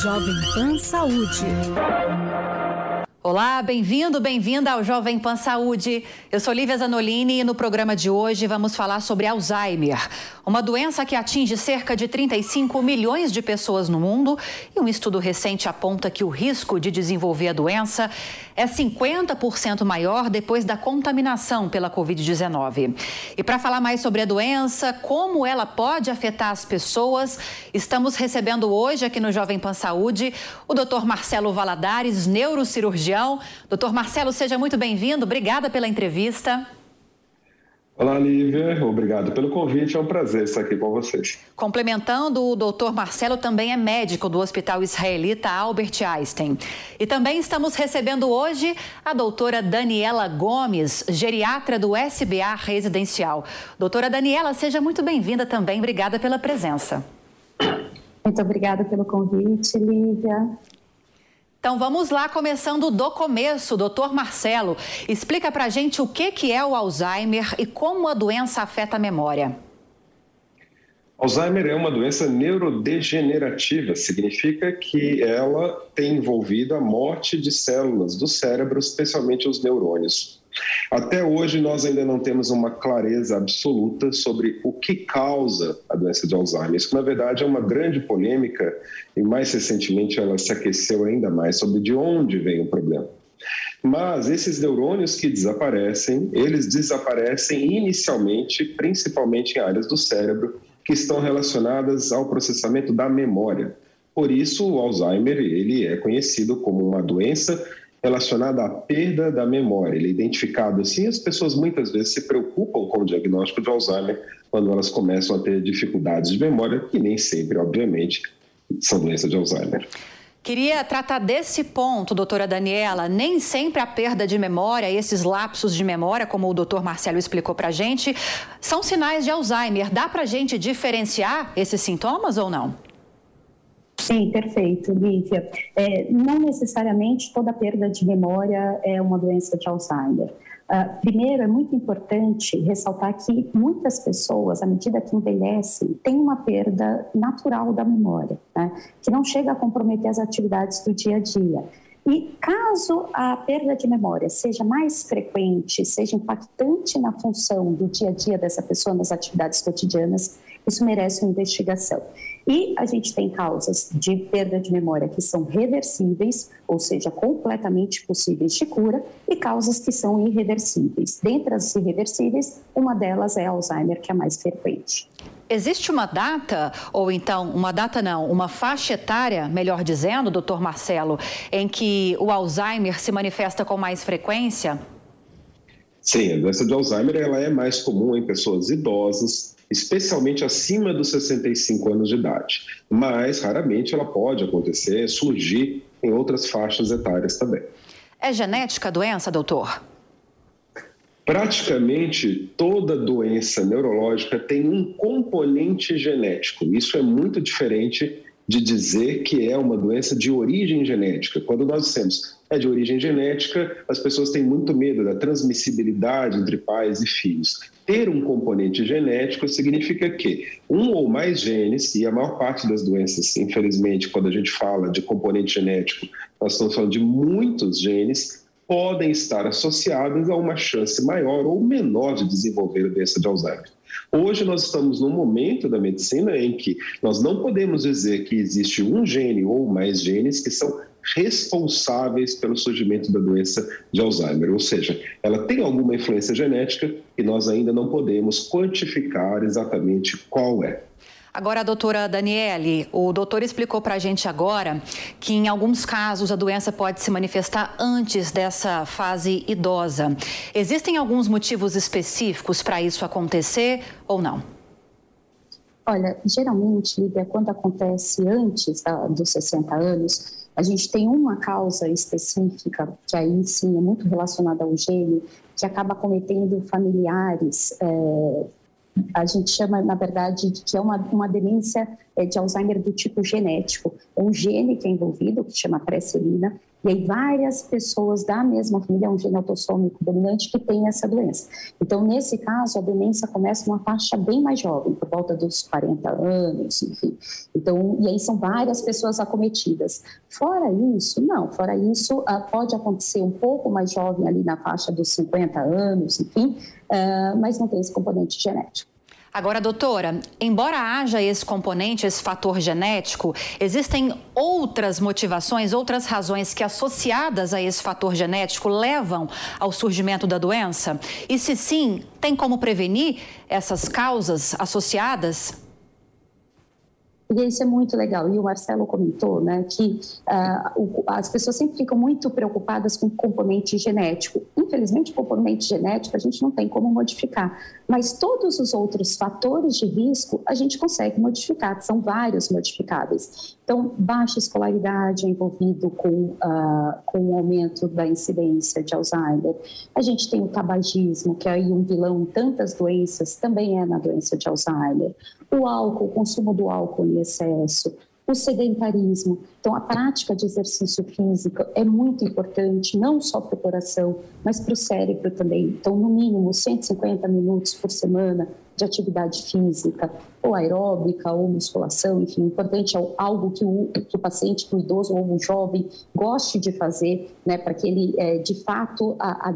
Jovem Pan Saúde. Olá, bem-vindo, bem-vinda ao Jovem Pan Saúde. Eu sou Lívia Zanolini e no programa de hoje vamos falar sobre Alzheimer, uma doença que atinge cerca de 35 milhões de pessoas no mundo e um estudo recente aponta que o risco de desenvolver a doença é 50% maior depois da contaminação pela Covid-19. E para falar mais sobre a doença, como ela pode afetar as pessoas, estamos recebendo hoje aqui no Jovem Pan Saúde o Dr. Marcelo Valadares, neurocirurgião. Doutor Marcelo, seja muito bem-vindo. Obrigada pela entrevista. Olá, Lívia. Obrigado pelo convite. É um prazer estar aqui com vocês. Complementando, o doutor Marcelo também é médico do Hospital Israelita Albert Einstein. E também estamos recebendo hoje a doutora Daniela Gomes, geriatra do SBA Residencial. Doutora Daniela, seja muito bem-vinda também. Obrigada pela presença. Muito obrigada pelo convite, Lívia. Então vamos lá, começando do começo, doutor Marcelo. Explica pra gente o que, que é o Alzheimer e como a doença afeta a memória. Alzheimer é uma doença neurodegenerativa, significa que ela tem envolvido a morte de células do cérebro, especialmente os neurônios. Até hoje, nós ainda não temos uma clareza absoluta sobre o que causa a doença de Alzheimer. Isso, na verdade, é uma grande polêmica e, mais recentemente, ela se aqueceu ainda mais sobre de onde vem o problema. Mas esses neurônios que desaparecem, eles desaparecem inicialmente, principalmente em áreas do cérebro que estão relacionadas ao processamento da memória. Por isso, o Alzheimer ele é conhecido como uma doença relacionada à perda da memória. Ele é identificado assim, as pessoas muitas vezes se preocupam com o diagnóstico de Alzheimer quando elas começam a ter dificuldades de memória, que nem sempre, obviamente, são doenças de Alzheimer. Queria tratar desse ponto, doutora Daniela. Nem sempre a perda de memória, esses lapsos de memória, como o doutor Marcelo explicou para gente, são sinais de Alzheimer. Dá para a gente diferenciar esses sintomas ou não? Sim, perfeito, Lívia. É, não necessariamente toda perda de memória é uma doença de Alzheimer. Uh, primeiro, é muito importante ressaltar que muitas pessoas, à medida que envelhecem, têm uma perda natural da memória, né? que não chega a comprometer as atividades do dia a dia. E caso a perda de memória seja mais frequente, seja impactante na função do dia a dia dessa pessoa nas atividades cotidianas, isso merece uma investigação. E a gente tem causas de perda de memória que são reversíveis, ou seja, completamente possíveis de cura, e causas que são irreversíveis. Dentre as irreversíveis, uma delas é Alzheimer, que é a mais frequente. Existe uma data, ou então, uma data não, uma faixa etária, melhor dizendo, doutor Marcelo, em que o Alzheimer se manifesta com mais frequência? Sim, a doença de Alzheimer ela é mais comum em pessoas idosas, especialmente acima dos 65 anos de idade. Mas, raramente, ela pode acontecer, surgir em outras faixas etárias também. É genética a doença, doutor? Praticamente toda doença neurológica tem um componente genético. Isso é muito diferente de dizer que é uma doença de origem genética. Quando nós dissemos é de origem genética, as pessoas têm muito medo da transmissibilidade entre pais e filhos. Ter um componente genético significa que um ou mais genes, e a maior parte das doenças, infelizmente, quando a gente fala de componente genético, nós estamos falando de muitos genes, podem estar associados a uma chance maior ou menor de desenvolver a doença de Alzheimer. Hoje nós estamos num momento da medicina em que nós não podemos dizer que existe um gene ou mais genes que são responsáveis pelo surgimento da doença de Alzheimer, ou seja, ela tem alguma influência genética e nós ainda não podemos quantificar exatamente qual é. Agora, doutora Daniele, o doutor explicou para a gente agora que em alguns casos a doença pode se manifestar antes dessa fase idosa. Existem alguns motivos específicos para isso acontecer ou não? Olha, geralmente, Lívia, quando acontece antes da, dos 60 anos, a gente tem uma causa específica, que aí sim é muito relacionada ao gene, que acaba cometendo familiares é, a gente chama, na verdade, de que é uma, uma demência é, de Alzheimer do tipo genético. Um gene que é envolvido, que chama precelina, E aí várias pessoas da mesma família, um gene autossômico dominante, que tem essa doença. Então, nesse caso, a demência começa numa faixa bem mais jovem, por volta dos 40 anos, enfim. Então, e aí são várias pessoas acometidas. Fora isso, não, fora isso, uh, pode acontecer um pouco mais jovem ali na faixa dos 50 anos, enfim, uh, mas não tem esse componente genético. Agora, doutora, embora haja esse componente, esse fator genético, existem outras motivações, outras razões que, associadas a esse fator genético, levam ao surgimento da doença? E se sim, tem como prevenir essas causas associadas? E isso é muito legal. E o Marcelo comentou né, que uh, o, as pessoas sempre ficam muito preocupadas com o componente genético. Infelizmente, o componente genético a gente não tem como modificar, mas todos os outros fatores de risco a gente consegue modificar, são vários modificáveis. Então, baixa escolaridade é envolvido com, uh, com o aumento da incidência de Alzheimer. A gente tem o tabagismo, que é aí um vilão em tantas doenças, também é na doença de Alzheimer. O álcool, o consumo do álcool em excesso, o sedentarismo. Então, a prática de exercício físico é muito importante, não só para o coração, mas para o cérebro também. Então, no mínimo 150 minutos por semana de atividade física, ou aeróbica, ou musculação, enfim, o importante é algo que o, que o paciente, que o idoso ou o jovem goste de fazer, né, para que ele, é, de fato, a, a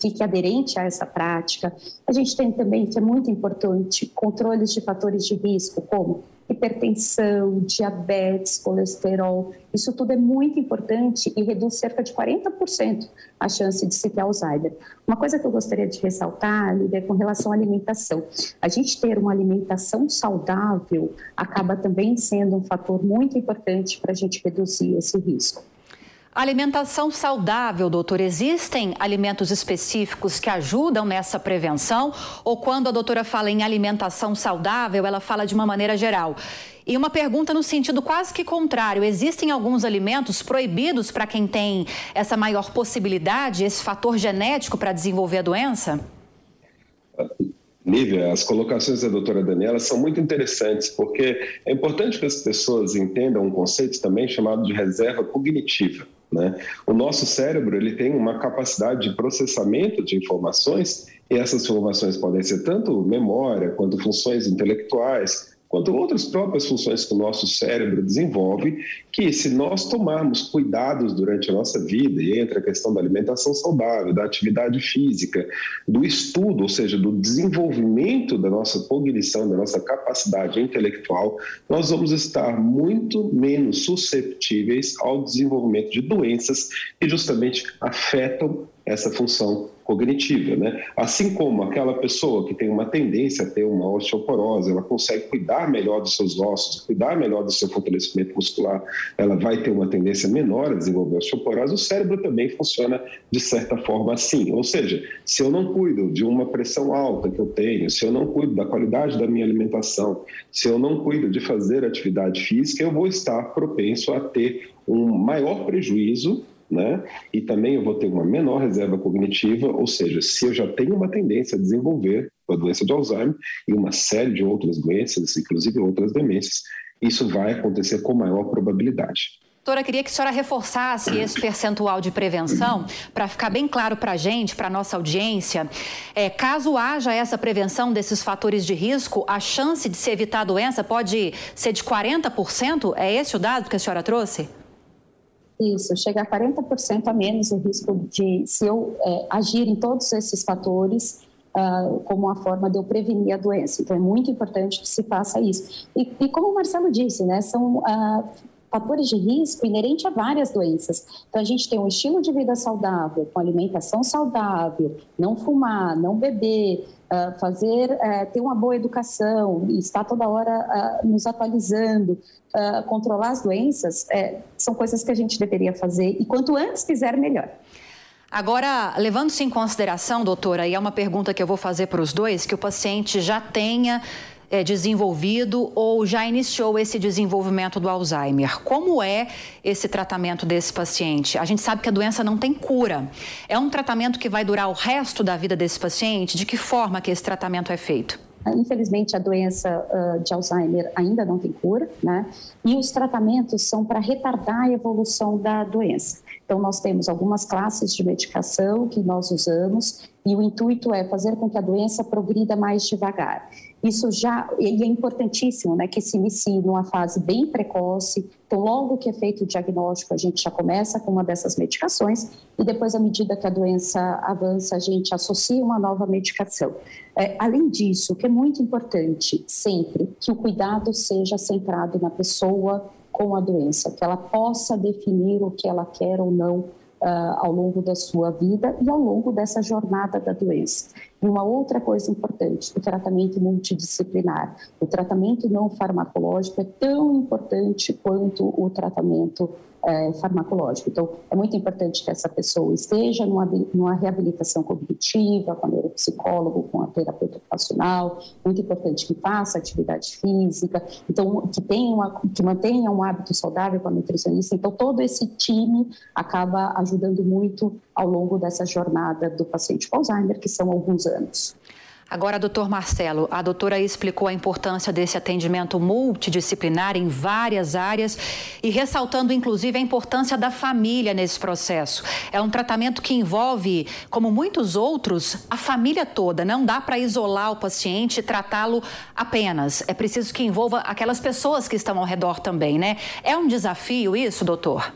fique aderente a essa prática. A gente tem também, que é muito importante, controles de fatores de risco, como hipertensão, diabetes, colesterol. Isso tudo é muito importante e reduz cerca de 40% a chance de se ter Alzheimer. Uma coisa que eu gostaria de ressaltar, é com relação à alimentação. A gente ter uma alimentação saudável acaba também sendo um fator muito importante para a gente reduzir esse risco. Alimentação saudável, doutor. Existem alimentos específicos que ajudam nessa prevenção? Ou quando a doutora fala em alimentação saudável, ela fala de uma maneira geral? E uma pergunta no sentido quase que contrário: existem alguns alimentos proibidos para quem tem essa maior possibilidade, esse fator genético para desenvolver a doença? Nívia, as colocações da doutora Daniela são muito interessantes, porque é importante que as pessoas entendam um conceito também chamado de reserva cognitiva. Né? O nosso cérebro ele tem uma capacidade de processamento de informações e essas informações podem ser tanto memória quanto funções intelectuais, quanto outras próprias funções que o nosso cérebro desenvolve, que se nós tomarmos cuidados durante a nossa vida, e entra a questão da alimentação saudável, da atividade física, do estudo, ou seja, do desenvolvimento da nossa cognição, da nossa capacidade intelectual, nós vamos estar muito menos susceptíveis ao desenvolvimento de doenças que justamente afetam essa função cognitiva, né? Assim como aquela pessoa que tem uma tendência a ter uma osteoporose, ela consegue cuidar melhor dos seus ossos, cuidar melhor do seu fortalecimento muscular, ela vai ter uma tendência menor a desenvolver osteoporose, o cérebro também funciona de certa forma assim. Ou seja, se eu não cuido de uma pressão alta que eu tenho, se eu não cuido da qualidade da minha alimentação, se eu não cuido de fazer atividade física, eu vou estar propenso a ter um maior prejuízo né? E também eu vou ter uma menor reserva cognitiva, ou seja, se eu já tenho uma tendência a desenvolver a doença de Alzheimer e uma série de outras doenças, inclusive outras demências, isso vai acontecer com maior probabilidade. Doutora, queria que a senhora reforçasse esse percentual de prevenção para ficar bem claro para a gente, para a nossa audiência. É, caso haja essa prevenção desses fatores de risco, a chance de se evitar a doença pode ser de 40%? É esse o dado que a senhora trouxe? Isso, chega a 40% a menos o risco de, se eu é, agir em todos esses fatores, uh, como uma forma de eu prevenir a doença. Então, é muito importante que se faça isso. E, e como o Marcelo disse, né, são uh, fatores de risco inerente a várias doenças. Então, a gente tem um estilo de vida saudável, com alimentação saudável, não fumar, não beber, uh, fazer, uh, ter uma boa educação, estar toda hora uh, nos atualizando, controlar as doenças, eh, são coisas que a gente deveria fazer e quanto antes fizer, melhor. Agora, levando-se em consideração, doutora, e é uma pergunta que eu vou fazer para os dois, que o paciente já tenha é, desenvolvido ou já iniciou esse desenvolvimento do Alzheimer. Como é esse tratamento desse paciente? A gente sabe que a doença não tem cura. É um tratamento que vai durar o resto da vida desse paciente? De que forma que esse tratamento é feito? Infelizmente, a doença uh, de Alzheimer ainda não tem cura, né? E os tratamentos são para retardar a evolução da doença. Então, nós temos algumas classes de medicação que nós usamos e o intuito é fazer com que a doença progrida mais devagar. Isso já é importantíssimo, né, que se inicie numa fase bem precoce. Então, logo que é feito o diagnóstico, a gente já começa com uma dessas medicações e depois, à medida que a doença avança, a gente associa uma nova medicação. É, além disso, o que é muito importante sempre que o cuidado seja centrado na pessoa com a doença, que ela possa definir o que ela quer ou não ao longo da sua vida e ao longo dessa jornada da doença. E uma outra coisa importante, o tratamento multidisciplinar. O tratamento não farmacológico é tão importante quanto o tratamento é, farmacológico. Então, é muito importante que essa pessoa esteja numa, numa reabilitação cognitiva, com a neuropsicólogo, com a terapeuta ocupacional, muito importante que faça atividade física, então, que, tenha uma, que mantenha um hábito saudável com a nutricionista. Então, todo esse time acaba ajudando muito ao longo dessa jornada do paciente com Alzheimer, que são alguns anos. Agora, doutor Marcelo, a doutora explicou a importância desse atendimento multidisciplinar em várias áreas e ressaltando, inclusive, a importância da família nesse processo. É um tratamento que envolve, como muitos outros, a família toda. Não dá para isolar o paciente e tratá-lo apenas. É preciso que envolva aquelas pessoas que estão ao redor também, né? É um desafio isso, doutor?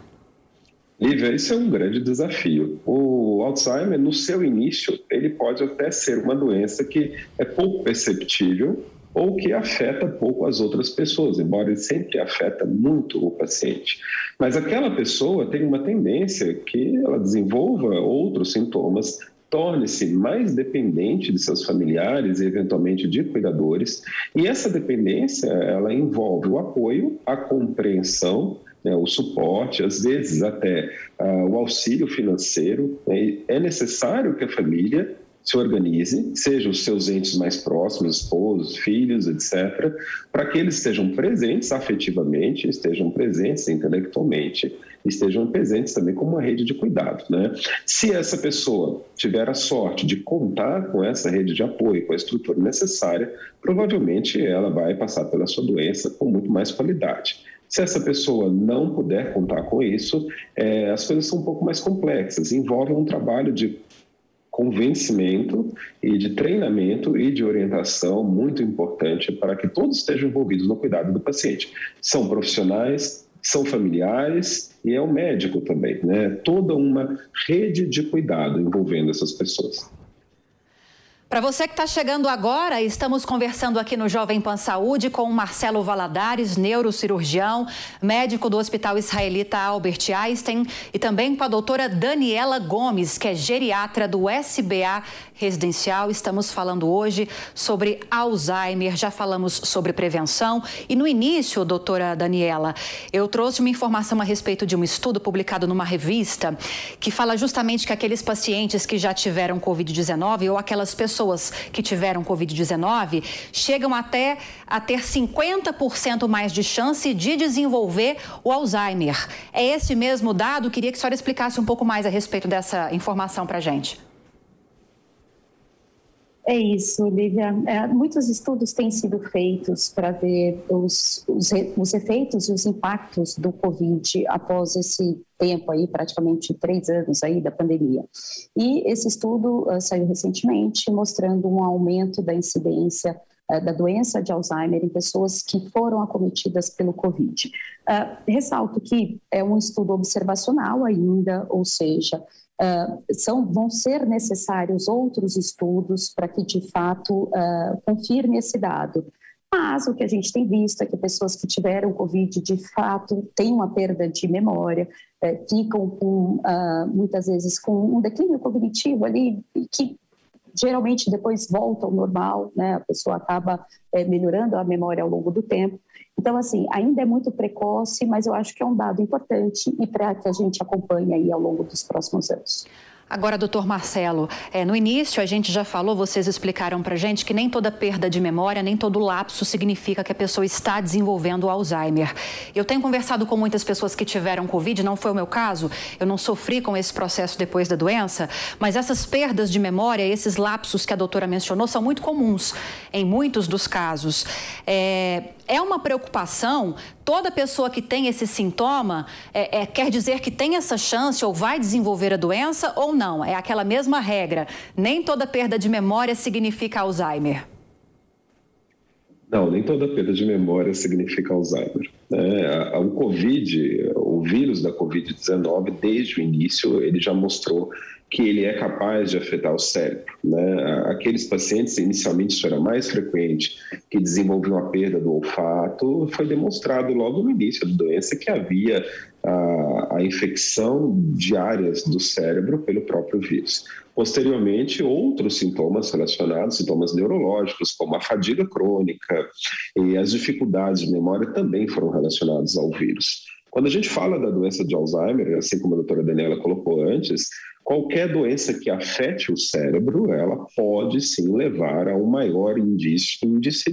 Lívia, isso é um grande desafio. O Alzheimer, no seu início, ele pode até ser uma doença que é pouco perceptível ou que afeta pouco as outras pessoas, embora ele sempre afeta muito o paciente. Mas aquela pessoa tem uma tendência que ela desenvolva outros sintomas, torne-se mais dependente de seus familiares e eventualmente de cuidadores, e essa dependência ela envolve o apoio, a compreensão, né, o suporte, às vezes até uh, o auxílio financeiro. Né, é necessário que a família se organize, sejam os seus entes mais próximos, esposos, filhos, etc., para que eles estejam presentes afetivamente, estejam presentes intelectualmente, estejam presentes também como uma rede de cuidado. Né? Se essa pessoa tiver a sorte de contar com essa rede de apoio, com a estrutura necessária, provavelmente ela vai passar pela sua doença com muito mais qualidade. Se essa pessoa não puder contar com isso, é, as coisas são um pouco mais complexas, envolvem um trabalho de convencimento e de treinamento e de orientação muito importante para que todos estejam envolvidos no cuidado do paciente. São profissionais, são familiares e é o médico também, né? Toda uma rede de cuidado envolvendo essas pessoas. Para você que está chegando agora, estamos conversando aqui no Jovem Pan Saúde com Marcelo Valadares, neurocirurgião, médico do Hospital Israelita Albert Einstein, e também com a doutora Daniela Gomes, que é geriatra do SBA Residencial. Estamos falando hoje sobre Alzheimer, já falamos sobre prevenção. E no início, doutora Daniela, eu trouxe uma informação a respeito de um estudo publicado numa revista que fala justamente que aqueles pacientes que já tiveram Covid-19 ou aquelas pessoas pessoas que tiveram Covid-19 chegam até a ter 50% mais de chance de desenvolver o Alzheimer. É esse mesmo dado? Queria que a senhora explicasse um pouco mais a respeito dessa informação para a gente. É isso, Lívia. É, muitos estudos têm sido feitos para ver os, os, os, efeitos e os impactos do Covid após esse tempo aí, praticamente três anos aí da pandemia. E esse estudo uh, saiu recentemente mostrando um aumento da incidência uh, da doença de Alzheimer em pessoas que foram acometidas pelo Covid. Uh, ressalto que é um estudo observacional ainda, ou seja, Uh, são, vão ser necessários outros estudos para que, de fato, uh, confirme esse dado. Mas o que a gente tem visto é que pessoas que tiveram Covid, de fato, têm uma perda de memória, uh, ficam com, muitas vezes com um declínio cognitivo ali, que geralmente depois volta ao normal, né? a pessoa acaba eh, melhorando a memória ao longo do tempo. Então, assim, ainda é muito precoce, mas eu acho que é um dado importante e para que a gente acompanhe aí ao longo dos próximos anos. Agora, doutor Marcelo, é, no início a gente já falou, vocês explicaram para gente que nem toda perda de memória, nem todo lapso significa que a pessoa está desenvolvendo Alzheimer. Eu tenho conversado com muitas pessoas que tiveram Covid, não foi o meu caso, eu não sofri com esse processo depois da doença, mas essas perdas de memória, esses lapsos que a doutora mencionou, são muito comuns em muitos dos casos. É, é uma preocupação. Toda pessoa que tem esse sintoma é, é, quer dizer que tem essa chance ou vai desenvolver a doença ou não? É aquela mesma regra. Nem toda perda de memória significa Alzheimer. Não, nem toda perda de memória significa Alzheimer. É, o Covid, o vírus da Covid-19, desde o início, ele já mostrou que ele é capaz de afetar o cérebro. Né? Aqueles pacientes, inicialmente isso era mais frequente, que desenvolviam a perda do olfato, foi demonstrado logo no início da doença que havia a, a infecção de áreas do cérebro pelo próprio vírus. Posteriormente, outros sintomas relacionados, sintomas neurológicos, como a fadiga crônica e as dificuldades de memória também foram relacionados ao vírus. Quando a gente fala da doença de Alzheimer, assim como a doutora Daniela colocou antes, Qualquer doença que afete o cérebro, ela pode sim levar a um maior índice,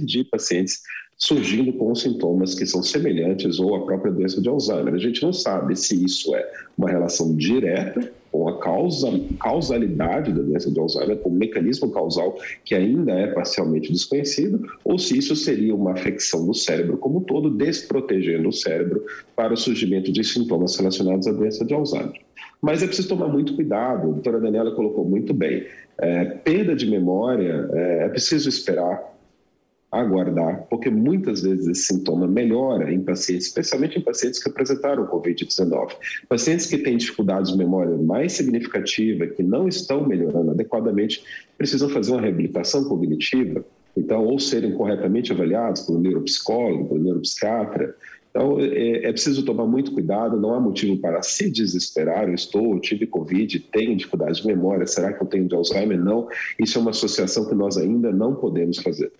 de pacientes surgindo com sintomas que são semelhantes ou a própria doença de Alzheimer. A gente não sabe se isso é uma relação direta com a causa, causalidade da doença de Alzheimer, com o mecanismo causal que ainda é parcialmente desconhecido, ou se isso seria uma afecção do cérebro como um todo, desprotegendo o cérebro para o surgimento de sintomas relacionados à doença de Alzheimer. Mas é preciso tomar muito cuidado, a doutora Daniela colocou muito bem. É, perda de memória, é, é preciso esperar, aguardar, porque muitas vezes esse sintoma melhora em pacientes, especialmente em pacientes que apresentaram Covid-19. Pacientes que têm dificuldades de memória mais significativa, que não estão melhorando adequadamente, precisam fazer uma reabilitação cognitiva, então, ou serem corretamente avaliados pelo neuropsicólogo, pelo neuropsiquiatra, então, é, é, preciso tomar muito cuidado, não há motivo para se desesperar. Eu estou, eu tive Covid, tenho dificuldade de memória, será que eu tenho de Alzheimer? Não. Isso é uma associação que nós ainda não podemos fazer.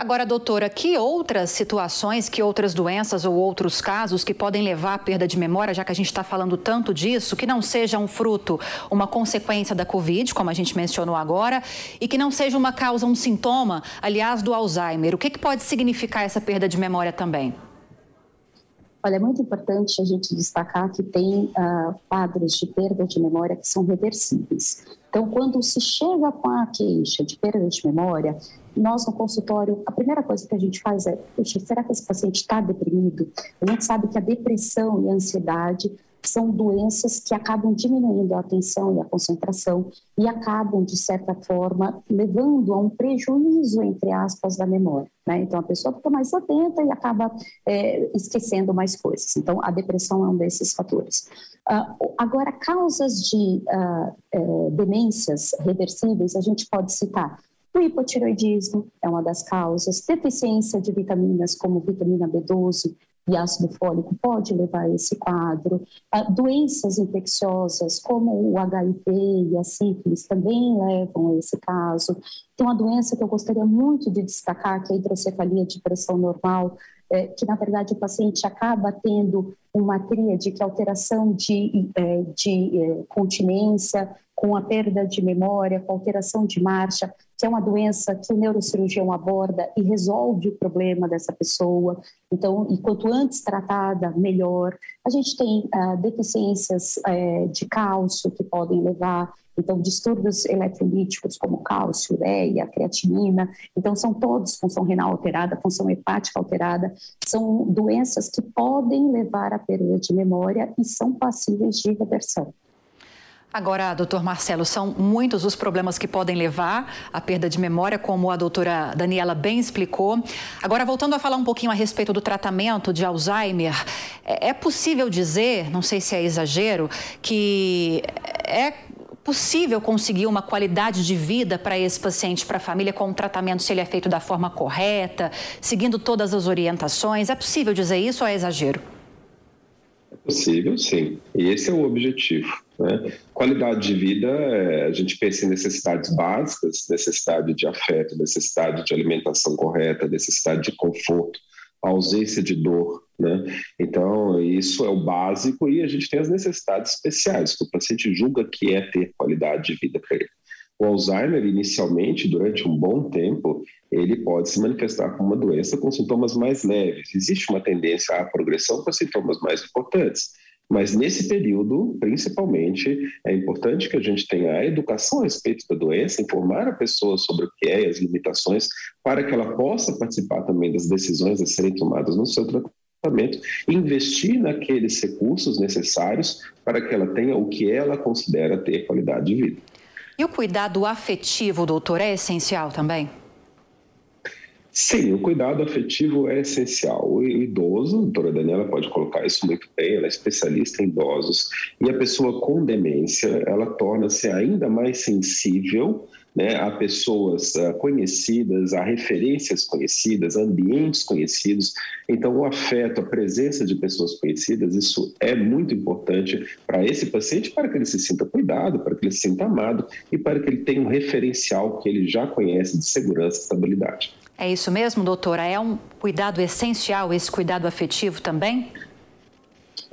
Agora, doutora, que outras situações, que outras doenças ou outros casos que podem levar à perda de memória, já que a gente está falando tanto disso, que não seja um fruto, uma consequência da Covid, como a gente mencionou agora, e que não seja uma causa, um sintoma, aliás, do Alzheimer? O que, que pode significar essa perda de memória também? Olha, é muito importante a gente destacar que tem uh, quadros de perda de memória que são reversíveis. Então, quando se chega com a queixa de perda de memória, nós no consultório, a primeira coisa que a gente faz é, será que esse paciente está deprimido? A gente sabe que a depressão e a ansiedade são doenças que acabam diminuindo a atenção e a concentração e acabam, de certa forma, levando a um prejuízo, entre aspas, da memória. Né? Então, a pessoa fica mais atenta e acaba é, esquecendo mais coisas. Então, a depressão é um desses fatores. Uh, agora, causas de uh, uh, demências reversíveis, a gente pode citar o hipotiroidismo é uma das causas, deficiência de vitaminas como vitamina B12, e ácido fólico pode levar a esse quadro. Doenças infecciosas, como o HIV e a sífilis, também levam a esse caso. Tem uma doença que eu gostaria muito de destacar, que é a hidrocefalia de pressão normal, é, que na verdade o paciente acaba tendo uma tríade, que é alteração de, é, de é, continência, com a perda de memória, com alteração de marcha, que é uma doença que o neurocirurgião aborda e resolve o problema dessa pessoa. Então, e quanto antes tratada, melhor. A gente tem ah, deficiências eh, de cálcio que podem levar, então, distúrbios eletrolíticos como cálcio, ureia, creatinina. Então, são todos função renal alterada, função hepática alterada. São doenças que podem levar à perda de memória e são passíveis de reversão. Agora, doutor Marcelo, são muitos os problemas que podem levar à perda de memória, como a doutora Daniela bem explicou. Agora, voltando a falar um pouquinho a respeito do tratamento de Alzheimer, é, é possível dizer, não sei se é exagero, que é possível conseguir uma qualidade de vida para esse paciente, para a família, com o tratamento, se ele é feito da forma correta, seguindo todas as orientações? É possível dizer isso ou é exagero? É possível, sim. E esse é o objetivo. Né? Qualidade de vida, é, a gente pensa em necessidades básicas, necessidade de afeto, necessidade de alimentação correta, necessidade de conforto, ausência de dor, né? Então, isso é o básico e a gente tem as necessidades especiais, que o paciente julga que é ter qualidade de vida para ele. O Alzheimer, inicialmente, durante um bom tempo, ele pode se manifestar como uma doença com sintomas mais leves. Existe uma tendência à progressão com sintomas mais importantes. Mas nesse período, principalmente, é importante que a gente tenha a educação a respeito da doença, informar a pessoa sobre o que é e as limitações, para que ela possa participar também das decisões a serem tomadas no seu tratamento, investir naqueles recursos necessários para que ela tenha o que ela considera ter qualidade de vida. E o cuidado afetivo, doutor, é essencial também? Sim, o cuidado afetivo é essencial. O idoso, a doutora Daniela pode colocar isso muito bem, ela é especialista em idosos, e a pessoa com demência, ela torna-se ainda mais sensível né, a pessoas uh, conhecidas, a referências conhecidas, a ambientes conhecidos. Então, o afeto, a presença de pessoas conhecidas, isso é muito importante para esse paciente, para que ele se sinta cuidado, para que ele se sinta amado e para que ele tenha um referencial que ele já conhece de segurança e estabilidade. É isso mesmo, doutora? É um cuidado essencial esse cuidado afetivo também?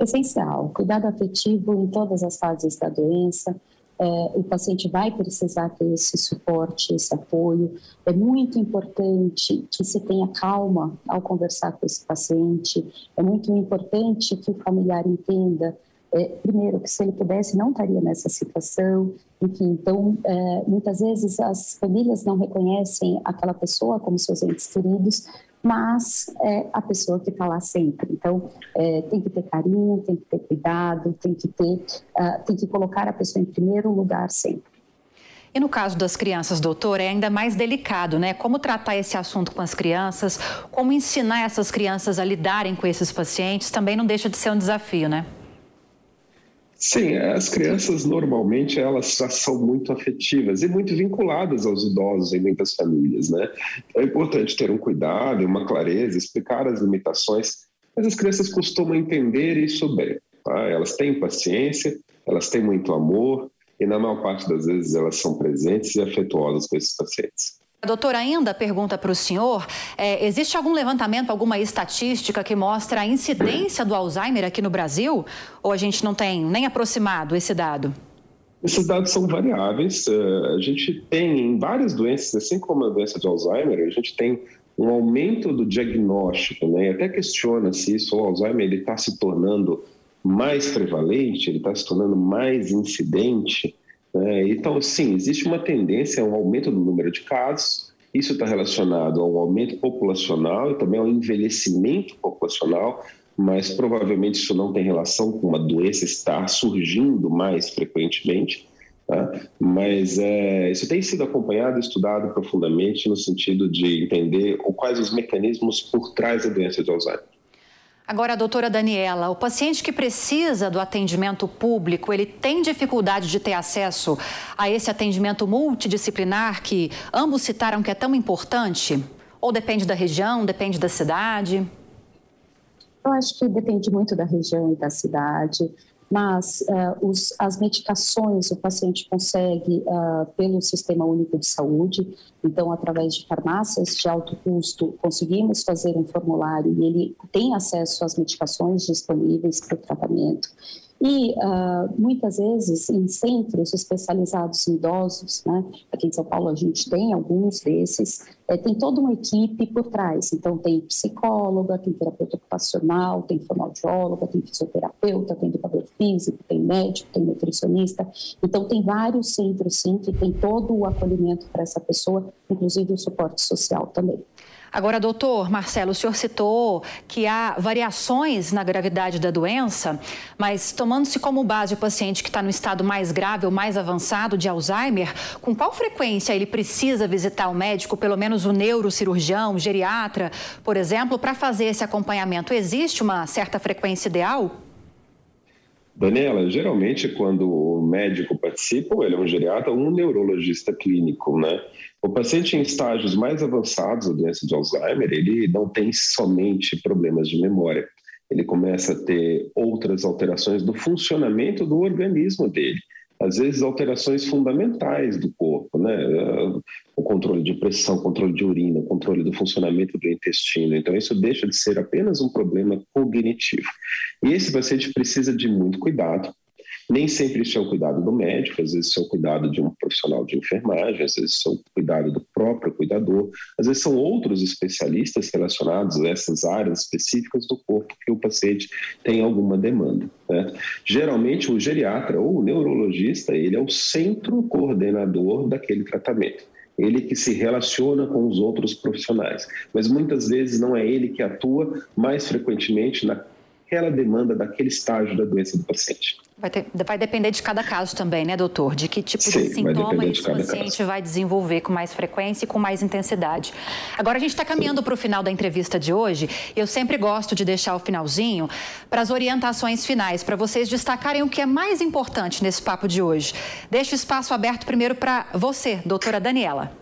Essencial. Cuidado afetivo em todas as fases da doença. É, o paciente vai precisar ter esse suporte, esse apoio. É muito importante que se tenha calma ao conversar com esse paciente. É muito importante que o familiar entenda é, primeiro, que se ele pudesse, não estaria nessa situação. Enfim, então, é, muitas vezes as famílias não reconhecem aquela pessoa como seus entes queridos, mas é a pessoa que está lá sempre. Então, é, tem que ter carinho, tem que ter cuidado, tem que ter, uh, tem que colocar a pessoa em primeiro lugar sempre. E no caso das crianças, doutor, é ainda mais delicado, né? Como tratar esse assunto com as crianças, como ensinar essas crianças a lidarem com esses pacientes, também não deixa de ser um desafio, né? Sim, as crianças normalmente elas já são muito afetivas e muito vinculadas aos idosos em muitas famílias, né? É importante ter um cuidado, uma clareza, explicar as limitações, mas as crianças costumam entender isso bem. Tá? Elas têm paciência, elas têm muito amor e na maior parte das vezes elas são presentes e afetuosas com esses pacientes. Doutora ainda pergunta para o senhor: é, existe algum levantamento, alguma estatística que mostra a incidência do Alzheimer aqui no Brasil? Ou a gente não tem nem aproximado esse dado? Esses dados são variáveis. É, a gente tem em várias doenças, assim como a doença de Alzheimer, a gente tem um aumento do diagnóstico, né? E até questiona se isso, o Alzheimer, está se tornando mais prevalente, ele está se tornando mais incidente. Né? Então, sim, existe uma tendência a um aumento do número de casos, isso está relacionado ao aumento populacional e também ao envelhecimento populacional, mas provavelmente isso não tem relação com uma doença estar surgindo mais frequentemente. Tá? Mas é, isso tem sido acompanhado estudado profundamente no sentido de entender quais os mecanismos por trás da doença de Alzheimer. Agora, doutora Daniela, o paciente que precisa do atendimento público, ele tem dificuldade de ter acesso a esse atendimento multidisciplinar que ambos citaram que é tão importante? Ou depende da região, depende da cidade? Eu acho que depende muito da região e da cidade mas uh, os, as medicações o paciente consegue uh, pelo Sistema Único de Saúde, então, através de farmácias de alto custo, conseguimos fazer um formulário e ele tem acesso às medicações disponíveis para o tratamento. E uh, muitas vezes em centros especializados em idosos, né? aqui em São Paulo a gente tem alguns desses, é, tem toda uma equipe por trás. Então, tem psicóloga, tem terapeuta ocupacional, tem fonoaudióloga, tem fisioterapeuta, tem educador físico, tem médico, tem nutricionista. Então, tem vários centros, sim, que tem todo o acolhimento para essa pessoa, inclusive o suporte social também. Agora, doutor Marcelo, o senhor citou que há variações na gravidade da doença, mas tomando-se como base o paciente que está no estado mais grave ou mais avançado de Alzheimer, com qual frequência ele precisa visitar o médico, pelo menos o neurocirurgião, geriatra, por exemplo, para fazer esse acompanhamento? Existe uma certa frequência ideal? Daniela, geralmente quando o médico participa, ele é um geriatra ou um neurologista clínico, né? O paciente em estágios mais avançados da doença de Alzheimer, ele não tem somente problemas de memória, ele começa a ter outras alterações do funcionamento do organismo dele. às vezes alterações fundamentais do corpo, né? O controle de pressão, controle de urina, controle do funcionamento do intestino. Então, isso deixa de ser apenas um problema cognitivo. E esse paciente precisa de muito cuidado, nem sempre isso é o cuidado do médico, às vezes isso é o cuidado de um profissional de enfermagem, às vezes isso é o cuidado do próprio cuidador, às vezes são outros especialistas relacionados a essas áreas específicas do corpo que o paciente tem alguma demanda. Né? Geralmente o geriatra ou o neurologista, ele é o centro coordenador daquele tratamento ele que se relaciona com os outros profissionais. Mas muitas vezes não é ele que atua mais frequentemente naquela demanda daquele estágio da doença do paciente. Vai, ter, vai, depender de cada caso também, né, doutor? De que tipo Sim, de sintoma esse paciente caso. vai desenvolver com mais frequência e com mais intensidade. Agora, a gente está caminhando para o final da entrevista de hoje. Eu sempre gosto de deixar o finalzinho para as orientações finais, para vocês destacarem o que é mais importante nesse papo de hoje. Deixo o espaço aberto primeiro para você, doutora Daniela.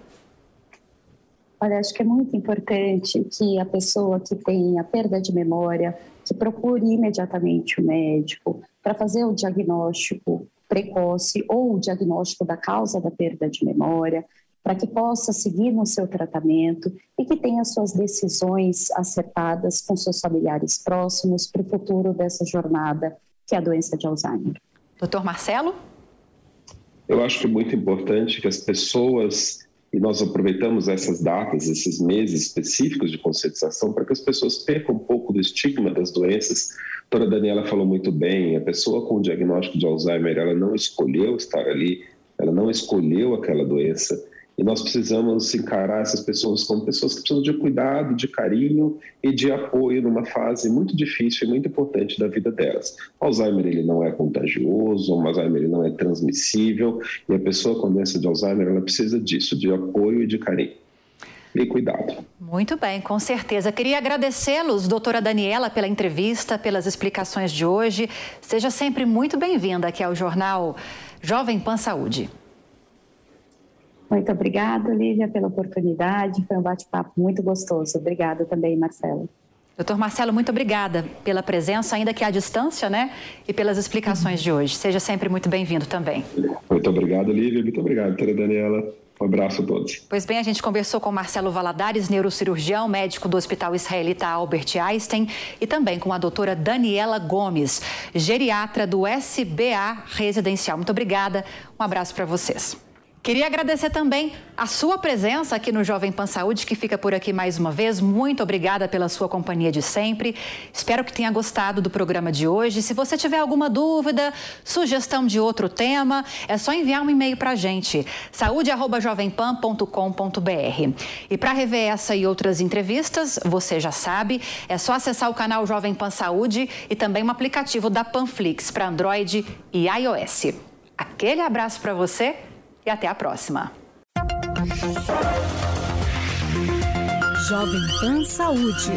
Olha, acho que é muito importante que a pessoa que tem a perda de memória, que procure imediatamente o médico, para fazer o diagnóstico precoce ou o diagnóstico da causa da perda de memória, para que possa seguir no seu tratamento e que tenha suas decisões acertadas com seus familiares próximos para o futuro dessa jornada que é a doença de Alzheimer. Doutor Marcelo? Eu acho que é muito importante que as pessoas, e nós aproveitamos essas datas, esses meses específicos de conscientização, para que as pessoas percam um pouco do estigma das doenças. A Daniela falou muito bem, a pessoa com o diagnóstico de Alzheimer, ela não escolheu estar ali, ela não escolheu aquela doença, e nós precisamos encarar essas pessoas como pessoas que precisam de cuidado, de carinho e de apoio numa fase muito difícil e muito importante da vida delas. O Alzheimer ele não é contagioso, o Alzheimer ele não é transmissível, e a pessoa com doença de Alzheimer ela precisa disso, de apoio e de carinho e cuidado. Muito bem, com certeza. Queria agradecê-los, doutora Daniela, pela entrevista, pelas explicações de hoje. Seja sempre muito bem-vinda aqui ao jornal Jovem Pan Saúde. Muito obrigada, Lívia, pela oportunidade. Foi um bate-papo muito gostoso. Obrigada também, Marcelo. Doutor Marcelo, muito obrigada pela presença, ainda que à distância, né? E pelas explicações de hoje. Seja sempre muito bem-vindo também. Muito obrigado, Lívia. Muito obrigado, doutora Daniela. Um abraço a todos. Pois bem, a gente conversou com Marcelo Valadares, neurocirurgião, médico do Hospital Israelita Albert Einstein, e também com a doutora Daniela Gomes, geriatra do SBA Residencial. Muito obrigada. Um abraço para vocês. Queria agradecer também a sua presença aqui no Jovem Pan Saúde, que fica por aqui mais uma vez. Muito obrigada pela sua companhia de sempre. Espero que tenha gostado do programa de hoje. Se você tiver alguma dúvida, sugestão de outro tema, é só enviar um e-mail para a gente, saúde.jovempan.com.br. E para rever essa e outras entrevistas, você já sabe, é só acessar o canal Jovem Pan Saúde e também o aplicativo da Panflix para Android e iOS. Aquele abraço para você e até a próxima. Jovem Pan Saúde.